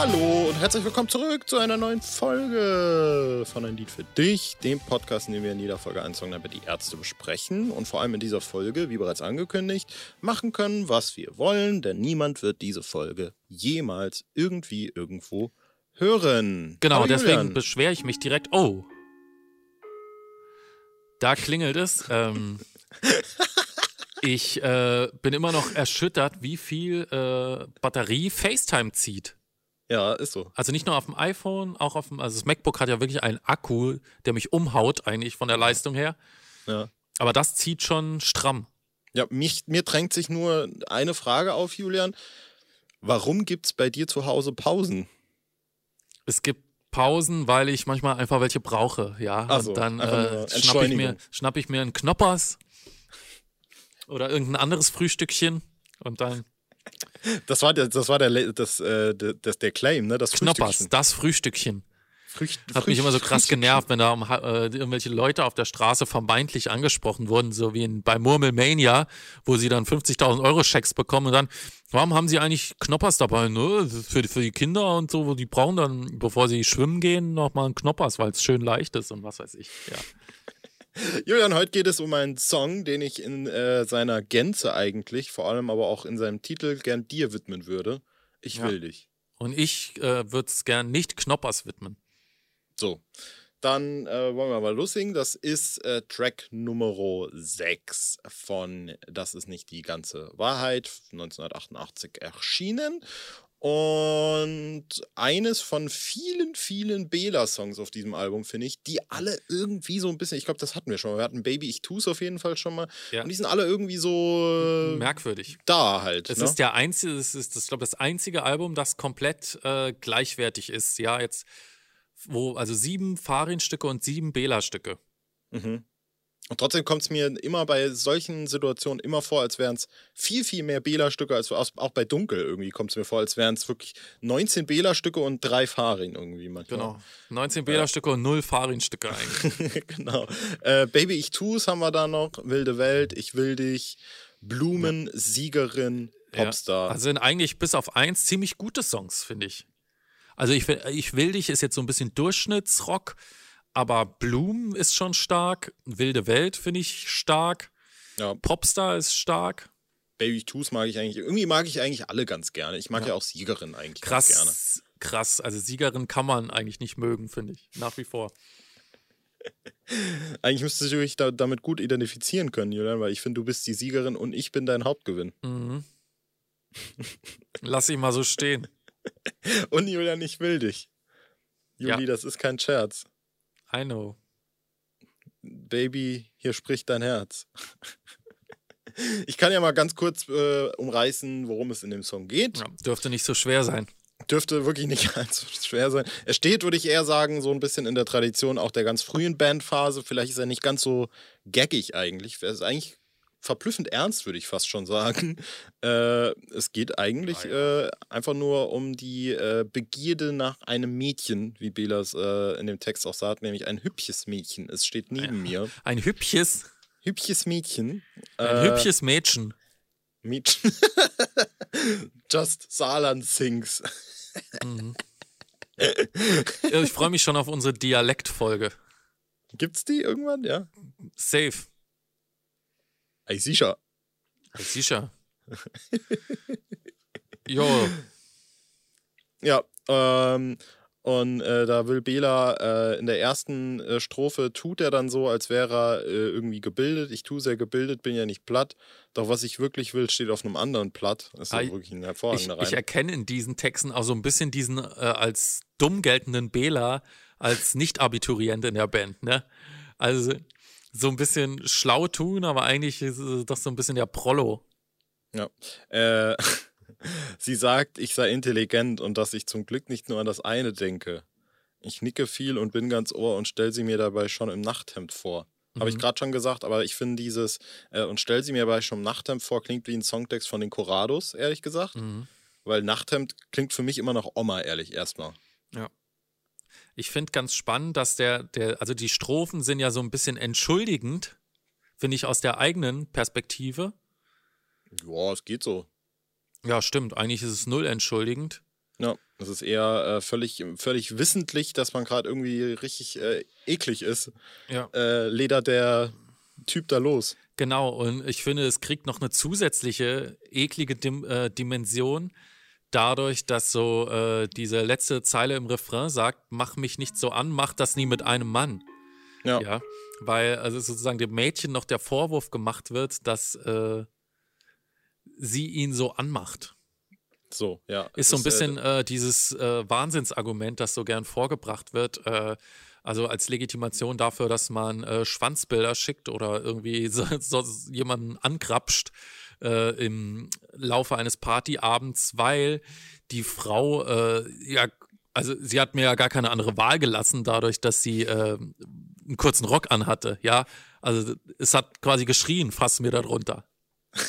Hallo und herzlich willkommen zurück zu einer neuen Folge von Ein Lied für dich, dem Podcast, in dem wir in jeder Folge einen Song über die Ärzte besprechen und vor allem in dieser Folge, wie bereits angekündigt, machen können, was wir wollen, denn niemand wird diese Folge jemals irgendwie irgendwo hören. Genau, Hallo, deswegen beschwere ich mich direkt. Oh. Da klingelt es. Ähm, ich äh, bin immer noch erschüttert, wie viel äh, Batterie FaceTime zieht. Ja, ist so. Also nicht nur auf dem iPhone, auch auf dem, also das MacBook hat ja wirklich einen Akku, der mich umhaut eigentlich von der Leistung her. Ja. Aber das zieht schon stramm. Ja, mich, mir drängt sich nur eine Frage auf, Julian. Warum gibt es bei dir zu Hause Pausen? Es gibt Pausen, weil ich manchmal einfach welche brauche, ja. Ach so, und dann äh, schnapp, ich mir, schnapp ich mir einen Knoppers oder irgendein anderes Frühstückchen und dann Das war der, das war der, das, äh, das, der Claim, ne? Das Knoppers, das Frühstückchen. Frücht, Hat mich immer so krass genervt, wenn da um, äh, irgendwelche Leute auf der Straße vermeintlich angesprochen wurden, so wie in, bei Murmelmania, wo sie dann 50.000 Euro Schecks bekommen und dann, warum haben sie eigentlich Knoppers dabei? Ne? Für, die- für die Kinder und so, die brauchen dann, bevor sie schwimmen gehen, nochmal einen Knoppers, weil es schön leicht ist und was weiß ich. Ja. Julian, heute geht es um einen Song, den ich in äh, seiner Gänze eigentlich, vor allem aber auch in seinem Titel, gern dir widmen würde. Ich Ja. will dich. Und ich äh, würde es gern nicht Knoppers widmen. So. Dann äh, wollen wir mal loslegen. Das ist äh, Track Nummer 6 von Das ist nicht die ganze Wahrheit, 1988 erschienen. Und eines von vielen, vielen Bela-Songs auf diesem Album, finde ich, die alle irgendwie so ein bisschen, ich glaube, das hatten wir schon mal. Wir hatten Baby, ich tu's auf jeden Fall schon mal. Ja. Und die sind alle irgendwie so Merkwürdig. da halt. Es ne? ist der einzige, es ist, das, glaube das einzige Album, das komplett äh, gleichwertig ist. Ja, jetzt, wo, also sieben Farin-Stücke und sieben Bela-Stücke. Mhm. Und trotzdem kommt es mir immer bei solchen Situationen immer vor, als wären es viel, viel mehr Bela-Stücke, als auch bei Dunkel irgendwie kommt es mir vor, als wären es wirklich 19 Bela-Stücke und drei Farin irgendwie manchmal. Genau. 19 Bela-Stücke und null Farin-Stücke eigentlich. genau. Äh, Baby, ich tu's haben wir da noch. Wilde Welt, ich will dich. Blumen, Siegerin, Ja. Popstar. Also sind eigentlich bis auf eins ziemlich gute Songs, finde ich. Also ich, ich will dich ist jetzt so ein bisschen Durchschnittsrock, aber Bloom ist schon stark. Wilde Welt finde ich stark. ja, Popstar ist stark. Baby, tu's mag ich eigentlich. Irgendwie mag ich eigentlich alle ganz gerne. Ich mag ja, auch Siegerin eigentlich Krass, gerne. krass. Also Siegerin kann man eigentlich nicht mögen, finde ich. Nach wie vor. Eigentlich müsstest du dich da, damit gut identifizieren können, Julian, weil ich finde, du bist die Siegerin und ich bin dein Hauptgewinn. Mhm. Lass ich mal so stehen. Und Julian, ich will dich. Juli, Ja. das ist kein Scherz. I know. Baby, hier spricht dein Herz. Ich kann ja mal ganz kurz äh, umreißen, worum es in dem Song geht. Ja, dürfte nicht so schwer sein. Dürfte wirklich nicht allzu schwer sein. Er steht, würde ich eher sagen, so ein bisschen in der Tradition auch der ganz frühen Bandphase. Vielleicht ist er nicht ganz so gaggig eigentlich. Er ist eigentlich verblüffend ernst, würde ich fast schon sagen. Äh, es geht eigentlich äh, einfach nur um die äh, Begierde nach einem Mädchen, wie Belas äh, in dem Text auch sagt, nämlich ein hübsches Mädchen. Es steht neben mir. Ein hübsches, Hübsches Mädchen. ein Äh, hübsches Mädchen. Mädchen. Just Saarland sings. Mhm. Ich freue mich schon auf unsere Dialektfolge. Gibt's die irgendwann? Ja. Safe. Ey, sicher. Sicher. Jo, Ja, ähm, und äh, da will Bela äh, in der ersten äh, Strophe tut er dann so, als wäre er äh, irgendwie gebildet. Ich tue sehr gebildet, bin ja nicht platt. Doch was ich wirklich will, steht auf einem anderen Platt. Das ist ja wirklich ein ich, hervorragender ich Reim. erkenne in diesen Texten auch so ein bisschen diesen äh, als dumm geltenden Bela als Nicht-Abiturient in der Band, ne? Also so ein bisschen schlau tun, aber eigentlich ist doch so ein bisschen der Prollo. Ja. Äh, sie sagt, ich sei intelligent und dass ich zum Glück nicht nur an das eine denke. Ich nicke viel und bin ganz ohr und stell sie mir dabei schon im Nachthemd vor. Habe ich Mhm. gerade schon gesagt, aber ich finde dieses äh, und stell sie mir dabei schon im Nachthemd vor klingt wie ein Songtext von den Corados, ehrlich gesagt. Mhm. Weil Nachthemd klingt für mich immer noch Oma, ehrlich, erstmal. Ich finde ganz spannend, dass der, der, also die Strophen sind ja so ein bisschen entschuldigend, finde ich aus der eigenen Perspektive. Ja, es geht so. Ja, stimmt. Eigentlich ist es null entschuldigend. Ja. Das ist eher äh, völlig, völlig wissentlich, dass man gerade irgendwie richtig äh, eklig ist. Ja. Äh, ledert der Typ da los. Genau, und ich finde, es kriegt noch eine zusätzliche eklige Dim äh, Dimension dadurch, dass so äh, diese letzte Zeile im Refrain sagt, mach mich nicht so an, mach das nie mit einem Mann. Ja. Ja, weil also sozusagen dem Mädchen noch der Vorwurf gemacht wird, dass äh, sie ihn so anmacht. So, ja. Ist so ein bisschen äh, dieses äh, Wahnsinnsargument, das so gern vorgebracht wird, äh, also als Legitimation dafür, dass man äh, Schwanzbilder schickt oder irgendwie so, so jemanden angrapscht äh, im Laufe eines Partyabends, weil die Frau äh, ja, also sie hat mir ja gar keine andere Wahl gelassen, dadurch, dass sie äh, einen kurzen Rock anhatte, ja. Also es hat quasi geschrien, fass mir da drunter.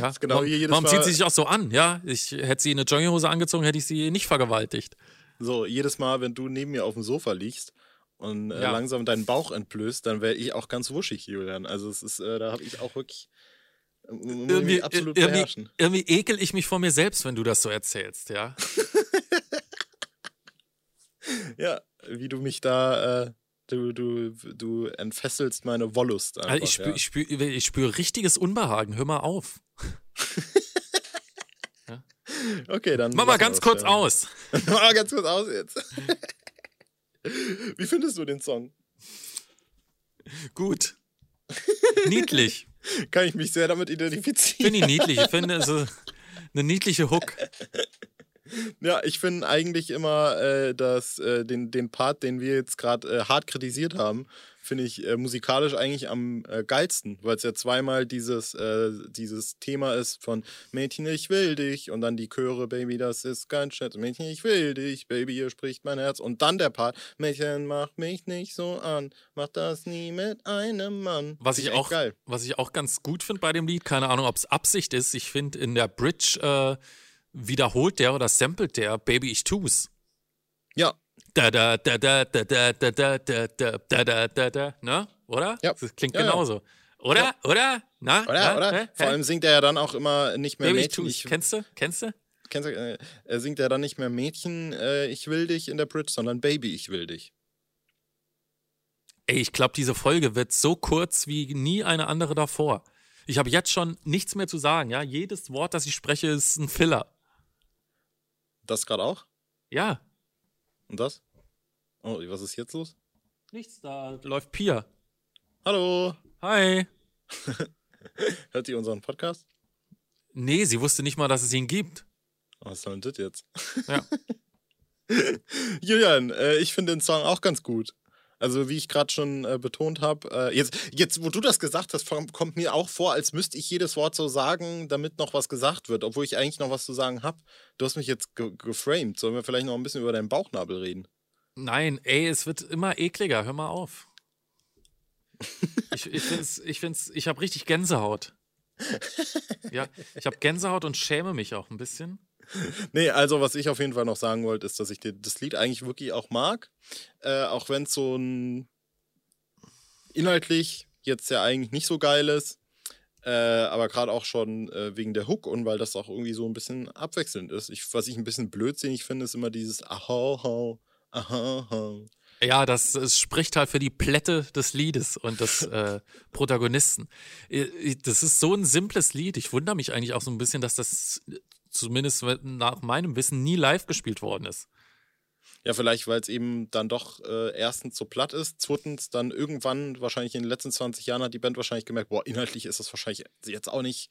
Ja? genau warum warum zieht sie sich auch so an? Ja, ich hätte sie in eine Jogginghose angezogen, hätte ich sie nicht vergewaltigt. So, jedes Mal, wenn du neben mir auf dem Sofa liegst und äh, Ja. langsam deinen Bauch entblößt, dann wäre ich auch ganz wuschig, Julian. Also es ist, äh, da habe ich auch wirklich Irgendwie, absolut irgendwie, beherrschen. irgendwie ekel ich mich vor mir selbst, wenn du das so erzählst, ja. Ja, wie du mich da, äh, du, du, du entfesselst meine Wollust einfach. Also ich spüre ja. ich spür, ich spür richtiges Unbehagen. Hör mal auf. Okay, dann. Mach mal ganz kurz ja. aus. Mach mal ganz kurz aus jetzt. wie findest du den Song? Gut. Niedlich. Kann ich mich sehr damit identifizieren. Finde ich niedlich. Ich finde so eine niedliche Hook. Ja, ich finde eigentlich immer, äh, dass äh, den, den Part, den wir jetzt gerade äh, hart kritisiert haben, finde ich äh, musikalisch eigentlich am äh, geilsten, weil es ja zweimal dieses, äh, dieses Thema ist von Mädchen, ich will dich und dann die Chöre, Baby, das ist ganz schön, Mädchen, ich will dich, Baby, hier spricht mein Herz und dann der Part, Mädchen, mach mich nicht so an, mach das nie mit einem Mann. Was ich auch, geil. was ich auch ganz gut finde bei dem Lied, keine Ahnung, ob es Absicht ist. Ich finde, in der Bridge äh, wiederholt der oder samplet der Baby, ich tu's. Ja, Da da da da da da da da da da da da da da ne? Oder? Ja. Das klingt Ja, ja. genauso. Oder? Oder? Na? oder? Na? oder? Hä? Vor allem singt er ja dann auch immer nicht mehr Baby, Mädchen, ich Kennst du? Kennst du? Kennst du, äh, er singt ja dann nicht mehr Mädchen, äh, ich will dich in der Bridge, sondern Baby, ich will dich. Ey, ich glaube, diese Folge wird so kurz wie nie eine andere davor. Ich habe jetzt schon nichts mehr zu sagen, ja? Jedes Wort, das ich spreche, ist ein Filler. Das gerade auch? Ja. Und das? Oh, was ist jetzt los? Nichts, da läuft Pia. Hallo, Hi. hört ihr unseren Podcast? Nee, sie wusste nicht mal, dass es ihn gibt. Was soll denn das jetzt? Ja. Julian, äh, ich finde den Song auch ganz gut. Also wie ich gerade schon äh, betont habe, äh, jetzt, jetzt, wo du das gesagt hast, kommt mir auch vor, als müsste ich jedes Wort so sagen, damit noch was gesagt wird, obwohl ich eigentlich noch was zu sagen habe. Du hast mich jetzt ge geframed. Sollen wir vielleicht noch ein bisschen über deinen Bauchnabel reden? Nein, ey, es wird immer ekliger. Hör mal auf. Ich, ich find's, ich find's, ich habe richtig Gänsehaut. Ja, ich habe Gänsehaut und schäme mich auch ein bisschen. Nee, also was ich auf jeden Fall noch sagen wollte, ist, dass ich dir das Lied eigentlich wirklich auch mag. Äh, auch wenn es so ein inhaltlich jetzt ja eigentlich nicht so geil ist. Äh, aber gerade auch schon äh, wegen der Hook und weil das auch irgendwie so ein bisschen abwechselnd ist. Ich, was ich ein bisschen blödsinnig finde, ist immer dieses Ahau, aha, aha. Ja, das es spricht halt für die Plätte des Liedes und des äh, Protagonisten. Das ist so ein simples Lied. Ich wundere mich eigentlich auch so ein bisschen, dass das zumindest nach meinem Wissen nie live gespielt worden ist. Ja, vielleicht, weil es eben dann doch äh, erstens so platt ist, zweitens dann irgendwann, wahrscheinlich in den letzten 20 Jahren, hat die Band wahrscheinlich gemerkt, boah, inhaltlich ist das wahrscheinlich jetzt auch nicht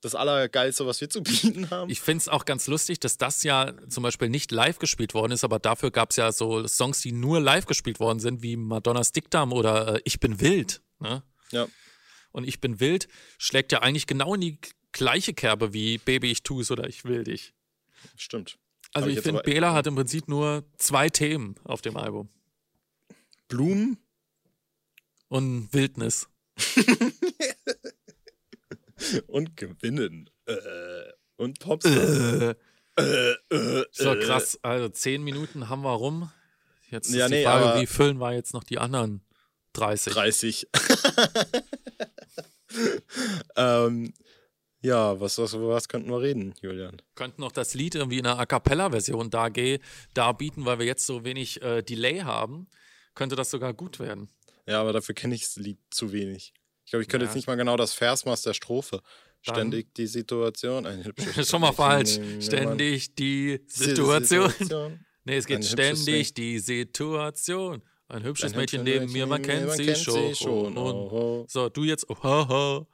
das Allergeilste, was wir zu bieten haben. Ich finde es auch ganz lustig, dass das ja zum Beispiel nicht live gespielt worden ist, aber dafür gab es ja so Songs, die nur live gespielt worden sind, wie Madonnas Dickdarm oder äh, Ich bin wild. Ne? ja. Und Ich bin wild schlägt ja eigentlich genau in die gleiche Kerbe wie Baby, ich tu's oder Ich will dich. Stimmt. Also Hab ich ich finde, Bela hat im Prinzip nur zwei Themen auf dem Album. Blumen Und Wildnis. und Gewinnen. Äh, und Popstar. Äh, Äh, so, äh. krass. Also zehn Minuten haben wir rum. Jetzt ist Ja, die nee, Frage, wie füllen wir jetzt noch die anderen 30? 30. ähm, Ja, was, was, was könnten wir reden, Julian? Könnten noch das Lied irgendwie in einer A Cappella-Version darbieten, weil wir jetzt so wenig äh, Delay haben. Könnte das sogar gut werden. Ja, aber dafür kenne ich das Lied zu wenig. Ich glaube, ich könnte Ja. jetzt nicht mal genau das Versmaß der Strophe. Dann- Ständig die Situation. Ein hübsches Schon mal falsch. Ständig die. Situation. Situation. Nee, es geht Ein ständig die Situation. Ein hübsches Ein Mädchen neben mir, man kennt sie schon. schon. Und, Oh, so, du jetzt, oh,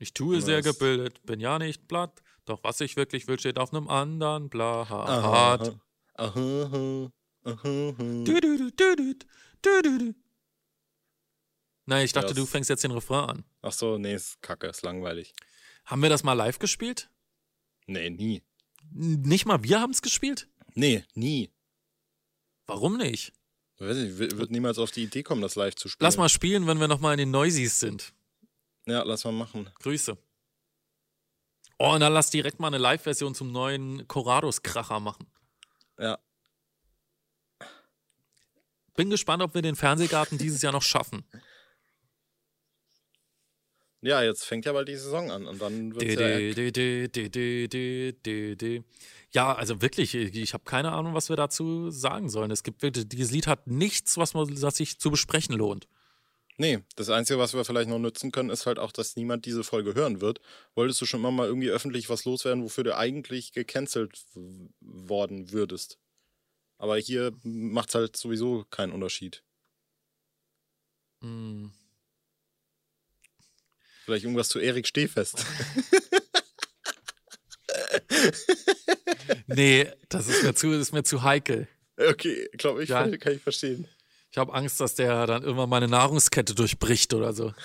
Ich tue sehr gebildet, bin ja nicht platt. Doch was ich wirklich will, steht auf einem anderen Blatt. Nein, ich dachte, du fängst jetzt den Refrain an. Ach so, nee, ist kacke, ist langweilig. Haben wir das mal live gespielt? Nee, nie. Nicht mal wir haben es gespielt? Nee, nie. Warum nicht? Weiß nicht, wird niemals auf die Idee kommen, das live zu spielen. Lass mal spielen, wenn wir nochmal in den Noisies sind. Ja, lass mal machen. Grüße. Oh, und dann lass direkt mal eine Live-Version zum neuen Corrados-Kracher machen. Ja. Bin gespannt, ob wir den Fernsehgarten dieses Jahr noch schaffen. Ja, jetzt fängt ja bald die Saison an und dann wird ja. Ja, also wirklich, ich habe keine Ahnung, was wir dazu sagen sollen. Es gibt wirklich, dieses Lied hat nichts, was, man, was sich zu besprechen lohnt. Nee, das Einzige, was wir vielleicht noch nutzen können, ist halt auch, dass niemand diese Folge hören wird. Wolltest du schon immer mal irgendwie öffentlich was loswerden, wofür du eigentlich gecancelt worden würdest? Aber hier macht es halt sowieso keinen Unterschied. Hm. Vielleicht irgendwas zu Erik Stehfest. Nee, das ist mir zu, ist mir zu heikel. okay, glaube ich, Ja. kann ich verstehen. Ich habe Angst, dass der dann irgendwann meine Nahrungskette durchbricht oder so.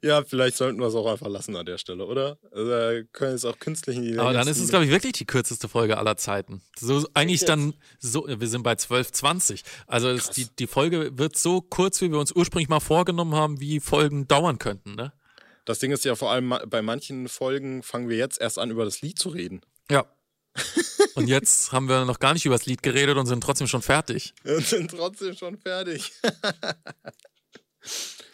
Ja, vielleicht sollten wir es auch einfach lassen an der Stelle, oder? Also, wir können es auch künstlich in die Aber dann ist es, glaube ich, wirklich die kürzeste Folge aller Zeiten. So eigentlich dann so, wir sind bei 12,20. Also es, die, die Folge wird so kurz, wie wir uns ursprünglich mal vorgenommen haben, wie Folgen dauern könnten, ne? Das Ding ist ja vor allem, bei manchen Folgen fangen wir jetzt erst an, über das Lied zu reden. Ja. Und jetzt haben wir noch gar nicht über das Lied geredet und sind trotzdem schon fertig. Und sind trotzdem schon fertig.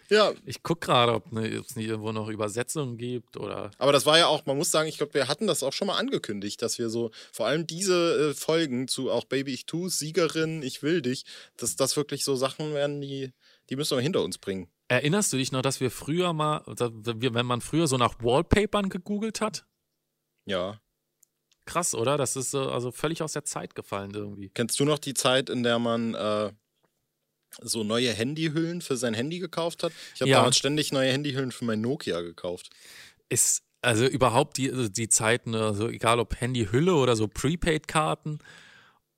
ja, Ich gucke gerade, ob ne, es nicht irgendwo noch Übersetzungen gibt oder. aber das war ja auch, man muss sagen, ich glaube, wir hatten das auch schon mal angekündigt, dass wir so, vor allem diese äh, Folgen zu auch Baby Ich tu's, Siegerin, Ich will dich, dass das wirklich so Sachen werden, die, die müssen wir hinter uns bringen. Erinnerst du dich noch, dass wir früher mal, wir- wenn man früher so nach Wallpapern gegoogelt hat? Ja. Krass, oder? Das ist so, also völlig aus der Zeit gefallen irgendwie. Kennst du noch die Zeit, in der man äh, so neue Handyhüllen für sein Handy gekauft hat? Ich habe Ja. damals ständig neue Handyhüllen für mein Nokia gekauft. ist also überhaupt die, also die Zeiten, also egal ob Handyhülle oder so Prepaid-Karten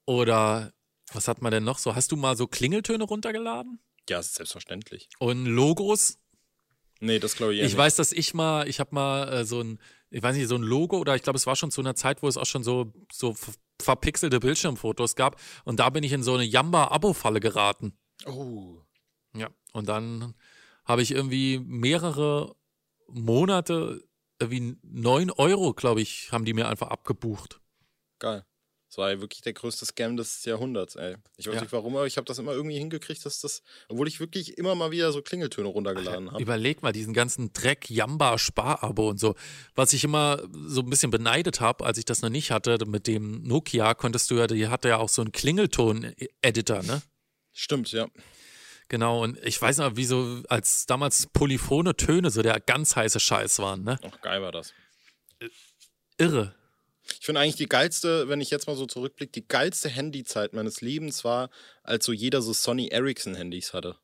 oder was hat man denn noch so? Hast du mal so Klingeltöne runtergeladen? Ja, selbstverständlich. Und Logos? Nee, das glaube ich Ich nicht. weiß, dass ich mal, ich habe mal äh, so ein, ich weiß nicht, so ein Logo oder ich glaube, es war schon zu einer Zeit, wo es auch schon so, so ver- verpixelte Bildschirmfotos gab. Und da bin ich in so eine Jamba-Abo-Falle geraten. Oh. Ja. Und dann habe ich irgendwie mehrere Monate, irgendwie 9 Euro, glaube ich, haben die mir einfach abgebucht. Geil. Das war ja wirklich der größte Scam des Jahrhunderts, ey. Ich weiß Ja. nicht warum, aber ich habe das immer irgendwie hingekriegt, dass das, obwohl ich wirklich immer mal wieder so Klingeltöne runtergeladen habe. Überleg mal diesen ganzen Dreck, Jamba, Sparabo und so. Was ich immer so ein bisschen beneidet habe, als ich das noch nicht hatte, mit dem Nokia, konntest du ja, die hatte ja auch so einen Klingelton-Editor, ne? Stimmt, ja. Genau, und ich weiß noch, wie so, als damals polyphone Töne so der ganz heiße Scheiß waren, ne? Ach, geil war das. Irre. Ich finde eigentlich die geilste, wenn ich jetzt mal so zurückblicke, die geilste Handyzeit meines Lebens war, als so jeder so Sony Ericsson-Handys hatte.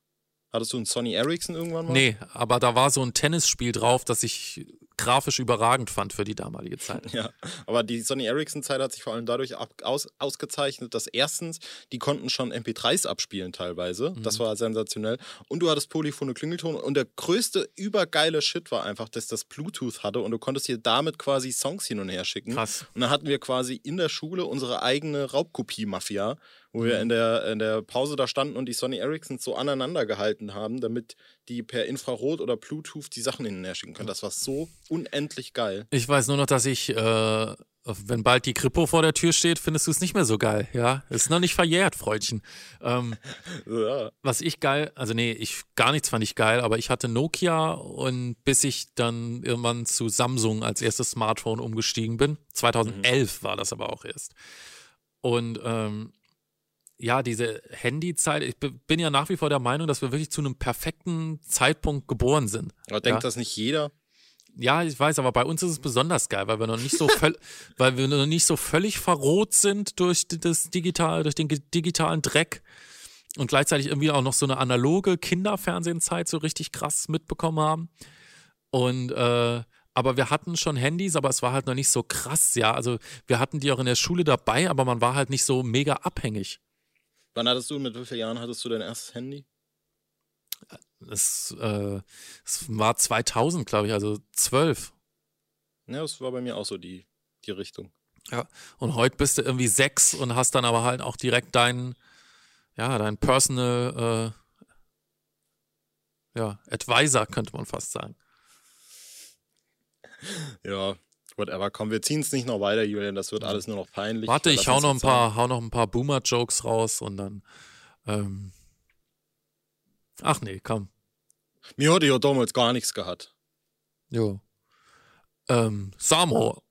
Hattest du ein Sony Ericsson irgendwann mal? Nee, aber da war so ein Tennisspiel drauf, das ich grafisch überragend fand für die damalige Zeit. Ja, aber die Sony Ericsson-Zeit hat sich vor allem dadurch ab, aus, ausgezeichnet, dass erstens, die konnten schon MP3s abspielen teilweise. Das war sensationell. Und du hattest polyphone Klingelton. Und der größte übergeile Shit war einfach, dass das Bluetooth hatte und du konntest hier damit quasi Songs hin und her schicken. Krass. Und dann hatten wir quasi in der Schule unsere eigene Raubkopie-Mafia, wo wir in der, in der Pause da standen und die Sony Ericssons so aneinander gehalten haben, damit die per Infrarot oder Bluetooth die Sachen hin und her schicken können. Das war so unendlich geil. Ich weiß nur noch, dass ich äh, wenn bald die Kripo vor der Tür steht, findest du es nicht mehr so geil, ja? Ist noch nicht verjährt, Freundchen. Ähm, Ja. was ich geil, also nee, ich gar nichts fand ich geil, aber ich hatte Nokia und bis ich dann irgendwann zu Samsung als erstes Smartphone umgestiegen bin, 2011 war das aber auch erst. Und ähm, ja, diese Handyzeit, ich bin ja nach wie vor der Meinung, dass wir wirklich zu einem perfekten Zeitpunkt geboren sind. Aber denkt Ja. das nicht jeder? Ja, ich weiß, aber bei uns ist es besonders geil, weil wir noch nicht so weil wir noch nicht so völlig verroht sind durch das digital, durch den digitalen Dreck und gleichzeitig irgendwie auch noch so eine analoge Kinderfernsehenzeit so richtig krass mitbekommen haben. Und äh, aber wir hatten schon Handys, aber es war halt noch nicht so krass, ja. Also wir hatten die auch in der Schule dabei, aber man war halt nicht so mega abhängig. Wann hattest du, mit wie vielen Jahren hattest du dein erstes Handy? Es, äh, es war 2000, glaube ich, also 12. Ja, das war bei mir auch so die, die Richtung. Ja, und heute bist du irgendwie sechs und hast dann aber halt auch direkt deinen, ja, deinen Personal, äh, ja, Advisor, könnte man fast sagen. Ja, whatever. Komm, wir ziehen es nicht noch weiter, Julian. Das wird alles nur noch peinlich. Warte, ich hau noch ein paar, hau noch ein paar Boomer-Jokes raus und dann, ähm, ach nee, komm. Mir hatte ja damals gar nichts gehabt. jo. Ähm, Samo,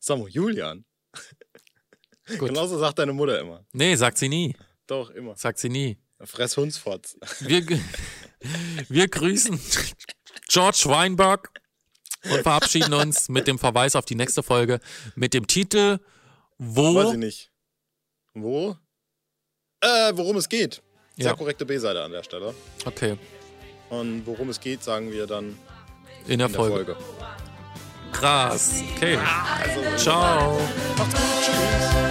Sag mal, Julian. Gut. Genauso sagt deine Mutter immer. nee, sagt sie nie, Doch, immer. sagt sie nie. Fress Hundsfotz. Wir, wir grüßen George Weinberg und verabschieden uns mit dem Verweis auf die nächste Folge mit dem Titel Wo Weiß ich nicht. Wo? Äh, worum es geht. Sehr Ja. korrekte B-Seite an der Stelle. Okay, Und worum es geht, sagen wir dann in der in der Folge. Folge. Krass. Okay. Also, Ciao. macht's gut. Tschüss.